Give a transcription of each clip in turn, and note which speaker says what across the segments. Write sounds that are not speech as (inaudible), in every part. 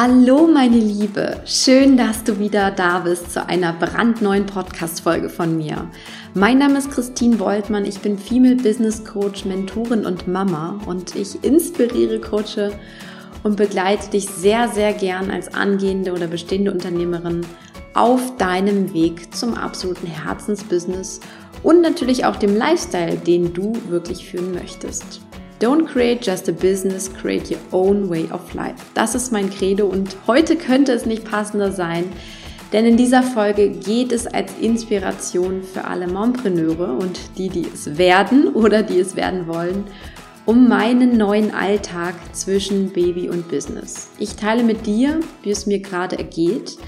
Speaker 1: Hallo meine Liebe, schön, dass du wieder da bist zu einer brandneuen Podcast-Folge von mir. Mein Name ist Christine Woltmann, ich bin Female Business Coach, Mentorin und Mama und ich inspiriere, coache und begleite dich sehr, sehr gern als angehende oder bestehende Unternehmerin auf deinem Weg zum absoluten Herzensbusiness und natürlich auch dem Lifestyle, den du wirklich führen möchtest. Don't create just a business, create your own way of life. Das ist mein Credo und heute könnte es nicht passender sein, denn in dieser Folge geht es als Inspiration für alle Mompreneure und die, die es werden oder die es werden wollen, um meinen neuen Alltag zwischen Baby und Business. Ich teile mit dir, wie es mir gerade ergeht,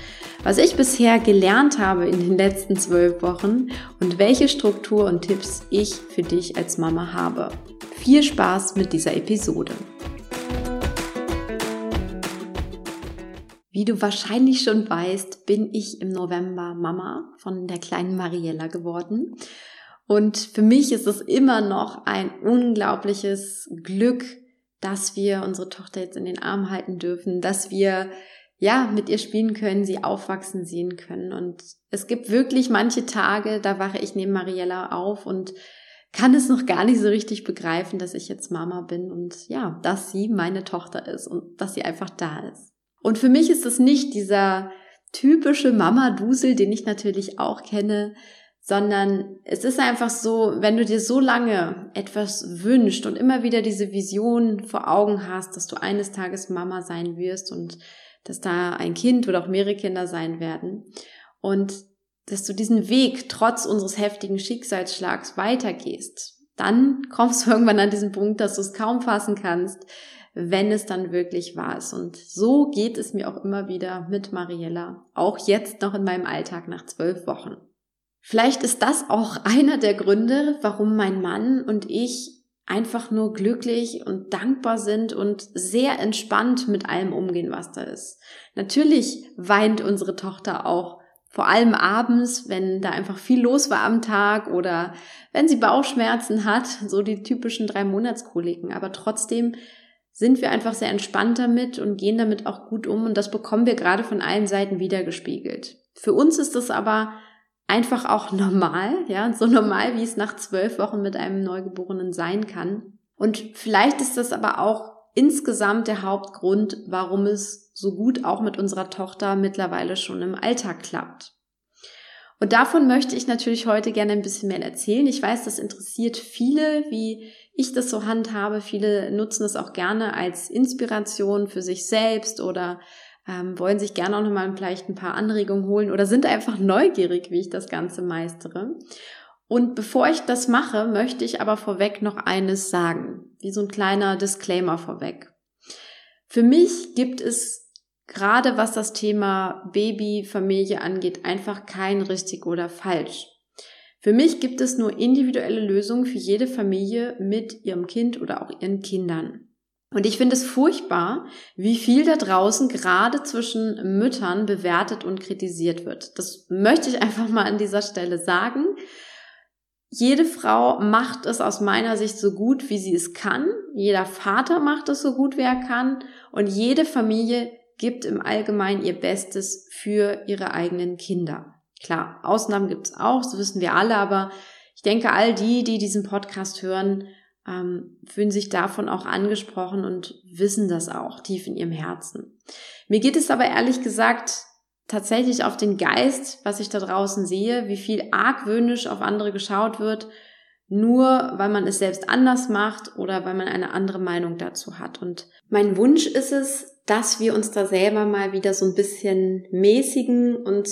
Speaker 1: was ich bisher gelernt habe in den letzten zwölf Wochen und welche Struktur und Tipps ich für dich als Mama habe. Viel Spaß mit dieser Episode. Wie du wahrscheinlich schon weißt, bin ich im November Mama von der kleinen Mariella geworden. Und für mich ist es immer noch ein unglaubliches Glück, dass wir unsere Tochter jetzt in den Arm halten dürfen, dass wir ja mit ihr spielen können, sie aufwachsen sehen können. Und es gibt wirklich manche Tage, da wache ich neben Mariella auf und kann es noch gar nicht so richtig begreifen, dass ich jetzt Mama bin und ja, dass sie meine Tochter ist und dass sie einfach da ist. Und für mich ist es nicht dieser typische Mama-Dusel, den ich natürlich auch kenne, sondern es ist einfach so, wenn du dir so lange etwas wünscht und immer wieder diese Vision vor Augen hast, dass du eines Tages Mama sein wirst und dass da ein Kind oder auch mehrere Kinder sein werden und dass du diesen Weg trotz unseres heftigen Schicksalsschlags weitergehst, dann kommst du (laughs) irgendwann an diesen Punkt, dass du es kaum fassen kannst, wenn es dann wirklich wahr ist. Und so geht es mir auch immer wieder mit Mariella, auch jetzt noch in meinem Alltag nach zwölf Wochen. Vielleicht ist das auch (laughs) einer der Gründe, warum mein Mann und ich einfach nur glücklich und dankbar sind und sehr entspannt mit allem umgehen, was da ist. Natürlich weint unsere Tochter auch vor allem abends, wenn da einfach viel los war am Tag oder wenn sie Bauchschmerzen hat, so die typischen drei Monatskoliken. Aber trotzdem sind wir einfach sehr entspannt damit und gehen damit auch gut um und das bekommen wir gerade von allen Seiten wiedergespiegelt. Für uns ist das aber einfach auch normal, ja, so normal, wie es nach zwölf Wochen mit einem Neugeborenen sein kann. Und vielleicht ist das aber auch insgesamt der Hauptgrund, warum es so gut auch mit unserer Tochter mittlerweile schon im Alltag klappt. Und davon möchte ich natürlich heute gerne ein bisschen mehr erzählen. Ich weiß, das interessiert viele, wie ich das so handhabe. Viele nutzen es auch gerne als Inspiration für sich selbst oder ähm, wollen sich gerne auch nochmal vielleicht ein paar Anregungen holen oder sind einfach neugierig, wie ich das Ganze meistere. Und bevor ich das mache, möchte ich aber vorweg noch eines sagen, wie so ein kleiner Disclaimer vorweg. Für mich gibt es gerade was das Thema Babyfamilie angeht, einfach kein richtig oder falsch. Für mich gibt es nur individuelle Lösungen für jede Familie mit ihrem Kind oder auch ihren Kindern. Und ich finde es furchtbar, wie viel da draußen gerade zwischen Müttern bewertet und kritisiert wird. Das möchte ich (laughs) einfach mal an dieser Stelle sagen jede Frau macht es aus meiner Sicht so gut, wie sie es kann. Jeder Vater macht es so gut, wie er kann. Und jede Familie gibt im Allgemeinen ihr Bestes für ihre eigenen Kinder. Klar, Ausnahmen gibt es auch, so wissen wir alle, aber ich denke, all die, die diesen Podcast hören, ähm, fühlen sich davon auch angesprochen und wissen das auch tief in ihrem Herzen. Mir geht es aber ehrlich gesagt tatsächlich auf den Geist, was ich da draußen sehe, wie viel argwöhnisch auf andere geschaut wird, nur weil man es selbst anders macht oder weil man eine andere Meinung dazu hat. Und mein Wunsch ist es, dass wir uns da selber mal wieder so ein bisschen mäßigen und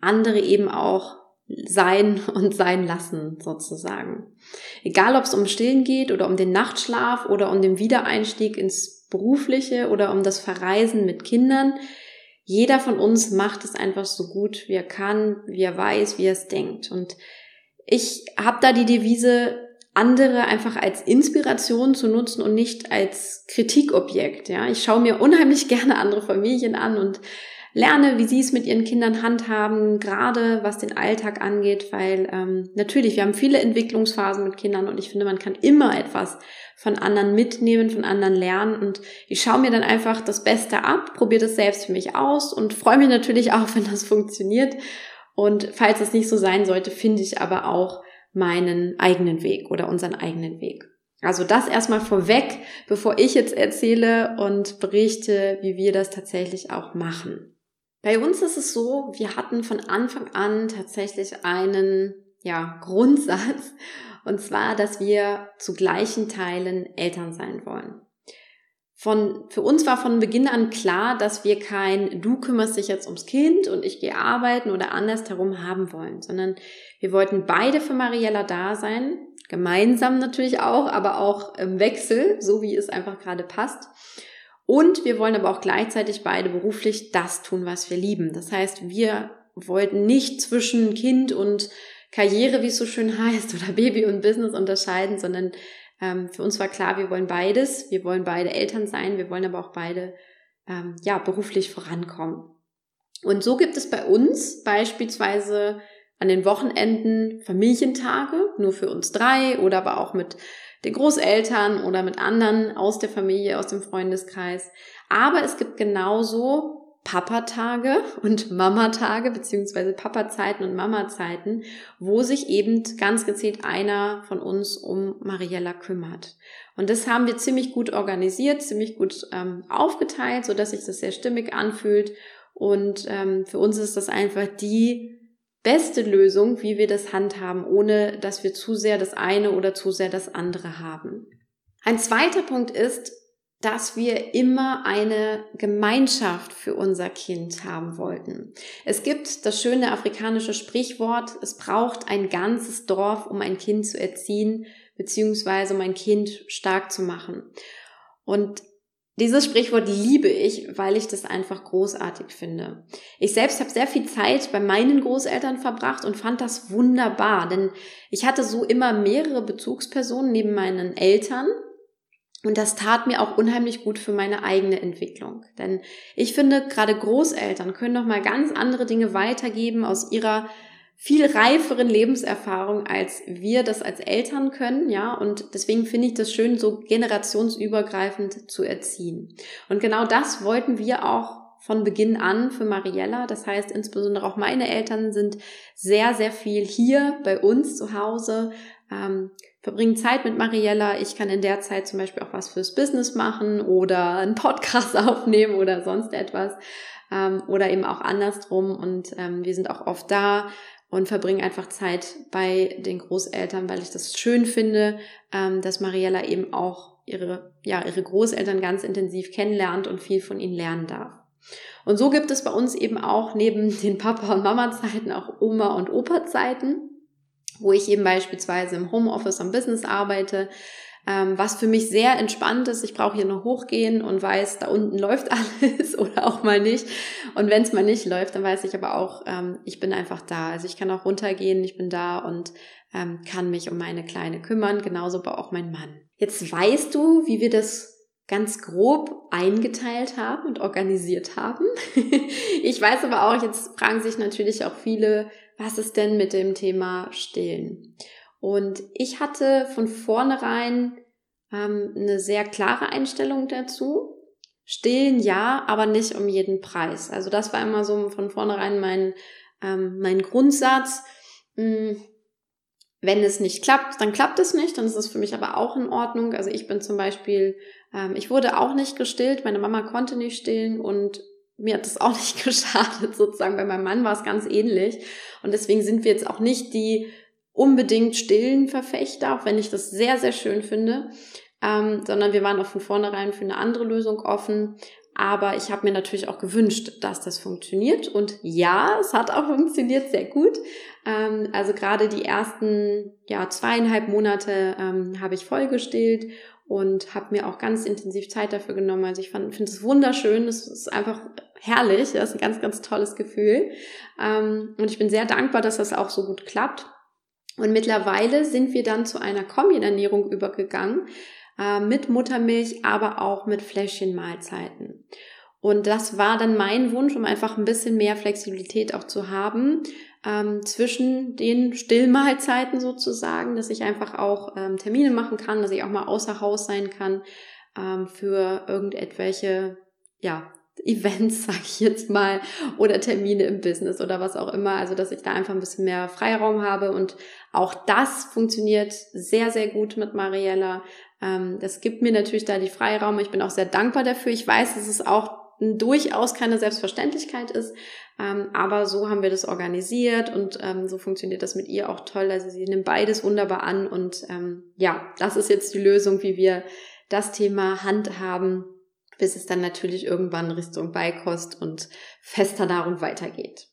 Speaker 1: andere eben auch sein und sein lassen, sozusagen. Egal, ob es um Stillen geht oder um den Nachtschlaf oder um den Wiedereinstieg ins Berufliche oder um das Verreisen mit Kindern. Jeder von uns macht es einfach so gut, wie er kann, wie er weiß, wie er es denkt. Und ich habe da die Devise, andere einfach als Inspiration zu nutzen und nicht als Kritikobjekt. Ja, ich schaue mir unheimlich gerne andere Familien an und lerne, wie sie es mit ihren Kindern handhaben, gerade was den Alltag angeht, weil ähm, natürlich, wir haben viele Entwicklungsphasen mit Kindern und ich finde, man kann immer etwas von anderen mitnehmen, von anderen lernen und ich schaue mir dann einfach das Beste ab, probiere das selbst für mich aus und freue mich natürlich auch, (laughs) wenn das funktioniert. Und falls es nicht so sein sollte, finde ich aber auch meinen eigenen Weg oder unseren eigenen Weg. Also das erstmal vorweg, bevor ich jetzt erzähle und berichte, wie wir das tatsächlich auch machen. Bei uns ist es so, wir hatten von Anfang an tatsächlich einen ja, Grundsatz, und zwar, dass wir zu gleichen Teilen Eltern sein wollen. Von, für uns war von Beginn an klar, dass wir kein Du kümmerst dich jetzt ums Kind und ich gehe arbeiten oder andersherum haben wollen, sondern wir wollten beide für Mariella da sein, gemeinsam natürlich auch, aber auch im Wechsel, so wie es einfach gerade passt. Und wir wollen aber auch gleichzeitig beide beruflich das tun, was wir lieben. Das heißt, wir wollten nicht zwischen Kind und Karriere, wie es so schön heißt, (laughs) oder Baby und Business unterscheiden, sondern ähm, für uns war klar, wir wollen beides. Wir wollen beide Eltern sein, wir wollen aber auch beide ähm, ja beruflich vorankommen. Und so gibt es bei uns beispielsweise an den Wochenenden Familientage, nur für uns drei oder aber auch mit den Großeltern oder mit anderen aus der Familie, aus dem Freundeskreis. Aber es gibt genauso Papa-Tage und Mama-Tage, beziehungsweise Papa-Zeiten und Mama-Zeiten, wo sich eben ganz gezielt einer von uns um Mariella kümmert. Und das haben wir ziemlich gut organisiert, ziemlich gut ähm, aufgeteilt, so dass sich das sehr stimmig anfühlt. Und ähm, für uns ist das einfach die beste Lösung, wie wir das handhaben, ohne dass wir zu sehr das eine oder zu sehr das andere haben. Ein zweiter Punkt ist, dass wir immer eine Gemeinschaft für unser Kind haben wollten. Es gibt das schöne afrikanische Sprichwort, es braucht ein ganzes Dorf, um ein Kind zu erziehen, beziehungsweise um ein Kind stark zu machen. Und dieses Sprichwort liebe ich, weil ich das einfach großartig finde. Ich selbst habe sehr viel Zeit bei meinen Großeltern verbracht und fand das wunderbar, denn ich hatte so immer mehrere Bezugspersonen neben meinen Eltern und das tat mir auch unheimlich gut für meine eigene Entwicklung. Denn ich finde, gerade Großeltern können noch mal ganz andere Dinge weitergeben aus ihrer viel reiferen Lebenserfahrung, als wir das als Eltern können, ja, und deswegen finde ich das schön, so generationsübergreifend zu erziehen. Und genau das wollten wir auch von Beginn an für Mariella. Das heißt, insbesondere auch meine Eltern sind sehr, sehr viel hier bei uns zu Hause, ähm, verbringen Zeit mit Mariella. Ich kann in der Zeit zum Beispiel auch was fürs Business machen oder einen Podcast (laughs) aufnehmen oder sonst etwas. Ähm, oder eben auch andersrum. Und ähm, wir sind auch oft da, und verbringe einfach Zeit bei den Großeltern, weil ich das schön finde, ähm, dass Mariella eben auch ihre, ja, ihre Großeltern ganz intensiv kennenlernt und viel von ihnen lernen darf. Und so gibt es bei uns eben auch neben (laughs) den Papa- und Mama-Zeiten auch Oma- und Opa-Zeiten, wo ich eben beispielsweise im Homeoffice am Business arbeite, ähm, was für mich sehr entspannt ist. Ich brauche hier nur hochgehen und weiß, da unten (laughs) läuft alles oder auch mal nicht. Und wenn es mal nicht läuft, dann weiß ich aber auch, ähm, ich bin einfach da. Also ich kann auch runtergehen, ich bin da und ähm, kann mich um meine Kleine kümmern, genauso aber auch mein Mann. Jetzt weißt du, wie wir das ganz grob eingeteilt haben und organisiert haben. (laughs) ich weiß aber auch, jetzt fragen sich natürlich auch viele, was ist denn mit dem Thema Stillen? Und ich hatte von vornherein ähm, eine sehr klare Einstellung dazu. Stillen ja, aber nicht um jeden Preis. Also das war immer so von vornherein mein, ähm, mein Grundsatz. Hm, wenn es nicht klappt, dann klappt es nicht, dann ist es für mich aber auch in Ordnung. Also ich bin zum Beispiel, ähm, ich wurde auch nicht gestillt, meine Mama konnte nicht stillen und mir hat das auch (laughs) nicht geschadet sozusagen. Bei meinem Mann war es ganz ähnlich und deswegen sind wir jetzt auch nicht die unbedingt stillen Verfechter, auch wenn ich das sehr, sehr schön finde, ähm, sondern wir waren auch von vornherein für eine andere Lösung offen. Aber ich habe mir natürlich auch gewünscht, dass das funktioniert. Und ja, es hat auch funktioniert sehr gut. Ähm, also gerade die ersten ja, zweieinhalb Monate ähm, habe ich voll gestillt und habe mir auch ganz intensiv Zeit dafür genommen. Also ich finde es wunderschön. Es ist einfach herrlich. Das ist ein ganz, ganz tolles Gefühl. Ähm, und ich bin sehr dankbar, dass das auch so gut klappt. Und mittlerweile sind wir dann zu einer Kombinernährung übergegangen, äh, mit Muttermilch, aber auch mit Fläschchenmahlzeiten. Und das war dann mein Wunsch, um einfach ein bisschen mehr Flexibilität auch zu haben ähm, zwischen den Stillmahlzeiten sozusagen, dass ich einfach auch ähm, Termine machen kann, dass ich auch mal außer Haus sein kann ähm, für irgendetwelche ja, Events, (laughs) sag ich jetzt mal, oder Termine im Business oder was auch immer. Also, dass ich da einfach ein bisschen mehr Freiraum habe. Und auch das funktioniert sehr, sehr gut mit Mariella. Ähm, das gibt mir natürlich da die Freiraum. Ich bin auch sehr dankbar dafür. Ich weiß, dass es auch durchaus keine Selbstverständlichkeit ist. Ähm, aber so haben wir das organisiert und ähm, so funktioniert das mit ihr auch toll. Also sie nimmt beides wunderbar an und ja, das ist jetzt die Lösung, wie wir das Thema handhaben bis es dann natürlich irgendwann Richtung Beikost und fester Nahrung weitergeht.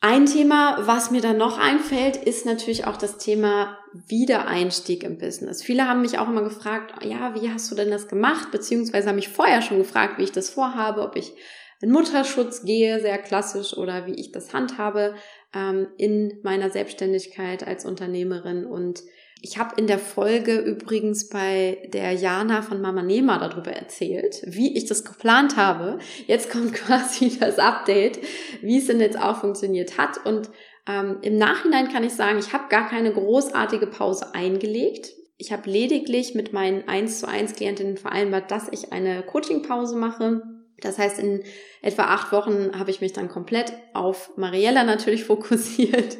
Speaker 1: Ein Thema, was mir dann noch einfällt, ist natürlich auch das Thema Wiedereinstieg im Business. Viele haben mich auch immer gefragt, ja, wie hast du denn das gemacht? Beziehungsweise haben mich vorher schon gefragt, wie ich das vorhabe, ob ich in Mutterschutz gehe, sehr klassisch, oder wie ich das handhabe ähm, in meiner Selbstständigkeit als Unternehmerin. Und ich habe in der Folge übrigens bei der Jana von Mama Nema darüber erzählt, wie ich das geplant habe. Jetzt kommt (laughs) quasi das Update, wie es denn jetzt auch funktioniert hat. Und ähm, im Nachhinein kann ich sagen, ich habe gar keine großartige Pause eingelegt. Ich habe lediglich mit meinen 1 zu 1 Klientinnen vereinbart, dass ich eine Coaching-Pause mache das heißt, in etwa acht Wochen habe ich mich dann komplett auf Mariella natürlich (laughs) fokussiert,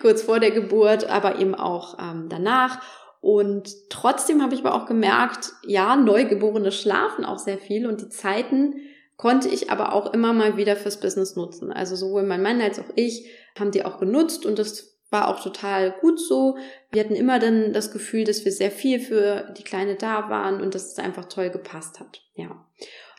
Speaker 1: kurz vor der Geburt, aber eben auch ähm, danach. Und trotzdem habe ich aber auch gemerkt, ja, Neugeborene schlafen auch sehr viel und die Zeiten konnte ich aber auch immer mal wieder fürs Business nutzen. Also sowohl mein Mann als auch ich haben die auch genutzt und das war auch total gut so. Wir hatten immer dann das Gefühl, dass wir sehr viel für die Kleine da waren und dass es einfach toll gepasst hat. Ja.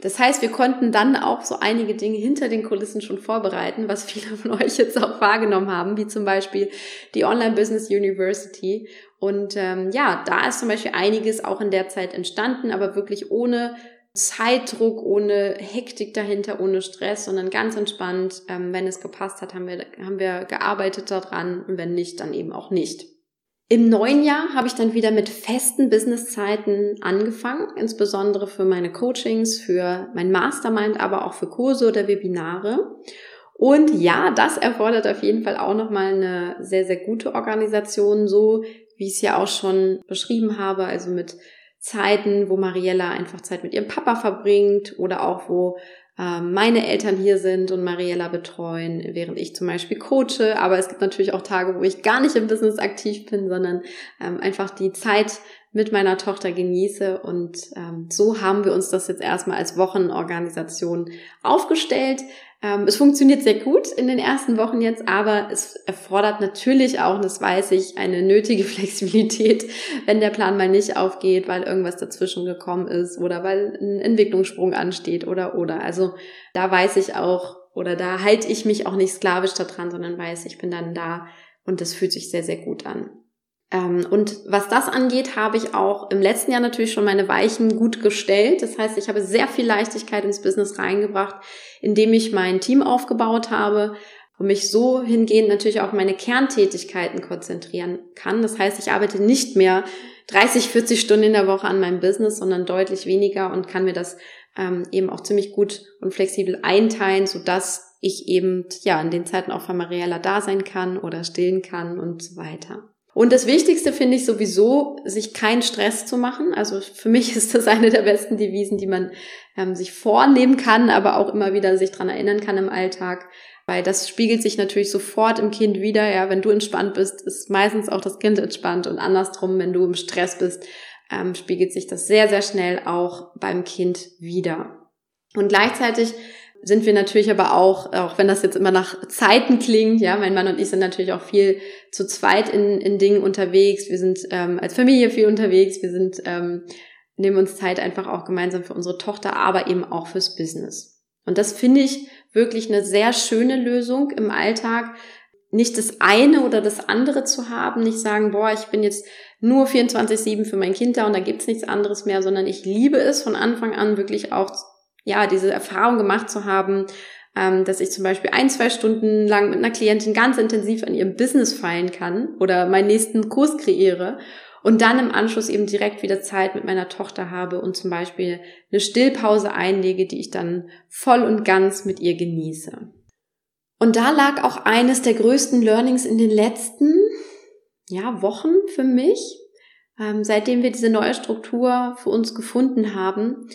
Speaker 1: Das heißt, wir konnten dann auch so einige Dinge hinter den Kulissen schon vorbereiten, was (laughs) viele von euch jetzt auch wahrgenommen haben, wie zum Beispiel die Online Business University. Und ähm, ja, da ist zum Beispiel einiges auch in der Zeit entstanden, aber wirklich ohne Zeitdruck, ohne Hektik dahinter, ohne Stress, sondern ganz entspannt. Ähm, wenn es gepasst hat, haben wir, haben wir gearbeitet daran und wenn nicht, dann eben auch nicht. Im neuen Jahr habe ich dann wieder mit festen Businesszeiten angefangen, insbesondere für meine Coachings, für mein Mastermind, aber auch für Kurse oder Webinare. Und ja, das erfordert auf jeden Fall auch nochmal eine sehr, sehr gute Organisation, so wie ich es ja auch schon beschrieben habe, also mit Zeiten, wo Mariella einfach Zeit mit ihrem Papa verbringt oder auch wo ähm, meine Eltern hier sind und Mariella betreuen, während ich zum Beispiel coache. Aber es gibt natürlich auch Tage, wo ich gar nicht im Business aktiv bin, sondern ähm, einfach die Zeit mit meiner Tochter genieße. Und ähm, so haben wir uns das jetzt erstmal als Wochenorganisation aufgestellt. Ähm, es funktioniert sehr gut in den ersten Wochen jetzt, aber es erfordert natürlich auch, das weiß ich, eine nötige (laughs) Flexibilität, wenn der Plan mal nicht aufgeht, weil irgendwas dazwischen gekommen ist oder weil ein Entwicklungssprung ansteht oder oder. Also da weiß ich auch oder da halte ich mich auch nicht sklavisch daran, sondern weiß, ich bin dann da und das fühlt sich sehr, sehr gut an. Ähm, und was das angeht, habe ich auch im letzten Jahr natürlich schon meine Weichen gut gestellt. Das heißt, ich habe sehr viel Leichtigkeit ins Business reingebracht, indem ich mein Team aufgebaut habe und mich so hingehend natürlich auch meine Kerntätigkeiten konzentrieren kann. Das heißt, ich arbeite nicht mehr 30, 40 Stunden in der Woche an meinem Business, sondern deutlich weniger und kann mir das ähm, eben auch ziemlich gut und flexibel einteilen, so dass ich eben ja in den Zeiten auch für Mariella da sein kann oder stillen kann und so weiter. Und das Wichtigste finde ich sowieso, sich keinen Stress zu machen. Also für mich (laughs) ist das eine der besten Devisen, die man ähm, sich vornehmen kann, aber auch immer wieder sich dran erinnern kann im Alltag. Weil das spiegelt sich natürlich sofort im Kind wieder. Ja, wenn du entspannt bist, ist meistens auch das Kind entspannt und andersrum, wenn du im Stress bist, ähm, spiegelt sich das sehr, sehr schnell auch beim Kind wieder. Und gleichzeitig sind wir natürlich aber auch, auch wenn das jetzt immer nach Zeiten klingt, ja, mein Mann und ich sind natürlich auch viel zu zweit in, in Dingen unterwegs. Wir sind ähm, als Familie viel unterwegs. Wir sind ähm, nehmen uns Zeit einfach auch gemeinsam für unsere Tochter, aber eben auch fürs Business. Und das finde ich wirklich eine sehr schöne Lösung im Alltag, nicht das eine oder das andere zu haben, nicht sagen, boah, ich bin jetzt nur 24-7 für mein Kind da und da gibt's nichts anderes mehr, sondern ich liebe es von Anfang an wirklich auch ja, diese Erfahrung gemacht zu haben, ähm, dass ich zum Beispiel ein, zwei Stunden lang mit einer Klientin ganz intensiv an ihrem Business feilen kann oder meinen nächsten Kurs kreiere und dann im Anschluss eben direkt wieder Zeit mit meiner Tochter habe und zum Beispiel eine Stillpause einlege, die ich dann voll und ganz mit ihr genieße. Und da lag auch eines der größten Learnings in den letzten ja, Wochen für mich, ähm, seitdem wir diese neue Struktur für uns gefunden haben.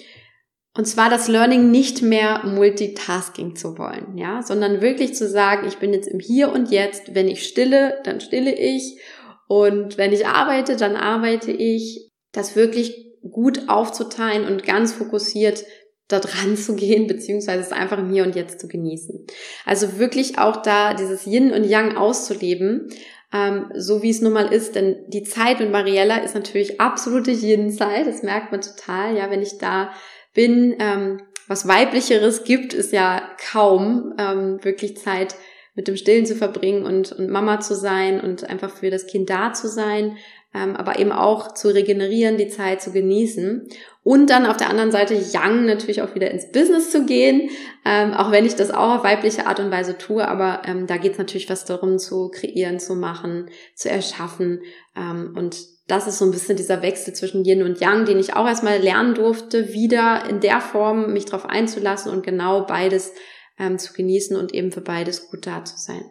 Speaker 1: Und zwar das Learning nicht mehr Multitasking zu wollen, ja, sondern wirklich zu sagen, ich bin jetzt im Hier und Jetzt. Wenn ich stille, dann stille ich. Und wenn ich arbeite, dann arbeite ich. Das wirklich gut aufzuteilen und ganz fokussiert da dran zu gehen, beziehungsweise es einfach im Hier und Jetzt zu genießen. Also wirklich auch da dieses Yin und Yang auszuleben, ähm, so wie es nun mal ist, denn die Zeit mit Mariella ist natürlich absolute Yin-Zeit, das merkt man total, ja, wenn ich da bin, ähm, was weiblicheres gibt es ja kaum, ähm, wirklich Zeit mit dem Stillen zu verbringen und, und Mama zu sein und einfach für das Kind da zu sein ähm, aber eben auch zu regenerieren, die Zeit zu genießen und dann auf der anderen Seite Young natürlich auch wieder ins Business zu gehen, ähm, auch wenn ich das auch auf weibliche Art und Weise tue, aber ähm, da geht es natürlich was darum zu kreieren, zu machen, zu erschaffen. Ähm, und das ist so ein bisschen dieser Wechsel zwischen Yin und Yang, den ich auch erstmal lernen durfte, wieder in der Form mich darauf einzulassen und genau beides ähm, zu genießen und eben für beides gut da zu sein.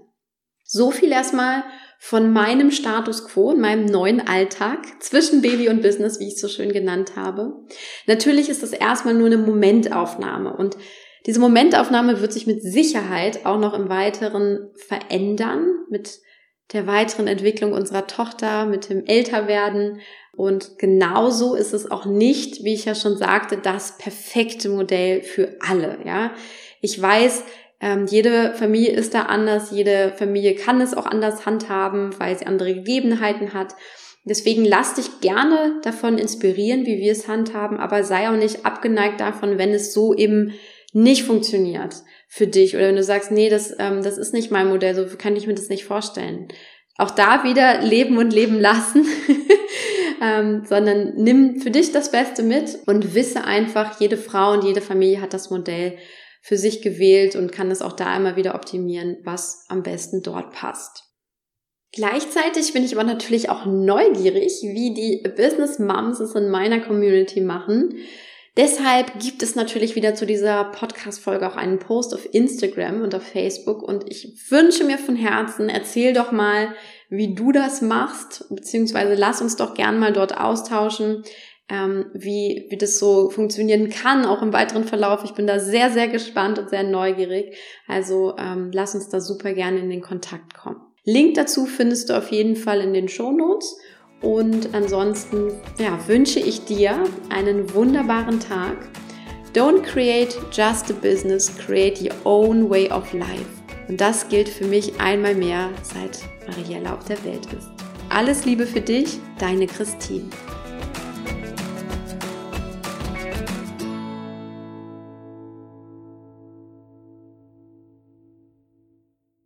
Speaker 1: So viel erstmal von meinem Status quo in meinem neuen Alltag zwischen Baby und Business, wie ich es so schön genannt habe. Natürlich ist das erstmal nur eine Momentaufnahme und diese Momentaufnahme wird sich mit Sicherheit auch noch im Weiteren verändern mit der weiteren Entwicklung unserer Tochter, mit dem Älterwerden. Und genauso ist es auch nicht, wie ich ja schon sagte, das perfekte Modell für alle, ja. Ich weiß, ähm, jede Familie ist da anders, jede Familie kann es auch anders handhaben, weil sie andere Gegebenheiten hat. Deswegen lass dich gerne davon inspirieren, wie wir es handhaben, aber sei auch nicht abgeneigt davon, wenn es so eben nicht funktioniert für dich oder wenn du sagst, nee, das, ähm, das ist nicht mein Modell, so kann ich mir das nicht vorstellen. Auch da wieder leben und leben lassen, (laughs) ähm, sondern nimm für dich das Beste mit und wisse einfach, jede Frau und jede Familie hat das Modell für sich gewählt und kann es auch da immer wieder optimieren, was am besten dort passt. Gleichzeitig bin ich aber natürlich auch neugierig, wie die Business Moms es in meiner Community machen. Deshalb gibt es natürlich wieder zu dieser Podcast-Folge auch einen Post auf Instagram und auf Facebook und ich wünsche mir von Herzen, erzähl doch mal, wie du das machst, beziehungsweise lass uns doch gern mal dort austauschen ähm, wie, wie das so funktionieren kann, auch im weiteren Verlauf. Ich bin da sehr, sehr gespannt und sehr neugierig. Also ähm, lass uns da super gerne in den Kontakt kommen. Link dazu findest du auf jeden Fall in den Show Notes. Und ansonsten ja, wünsche ich dir einen wunderbaren Tag. Don't create just a business, create your own way of life. Und das gilt für mich einmal mehr, seit Mariella auf der Welt ist. Alles Liebe für dich, deine Christine.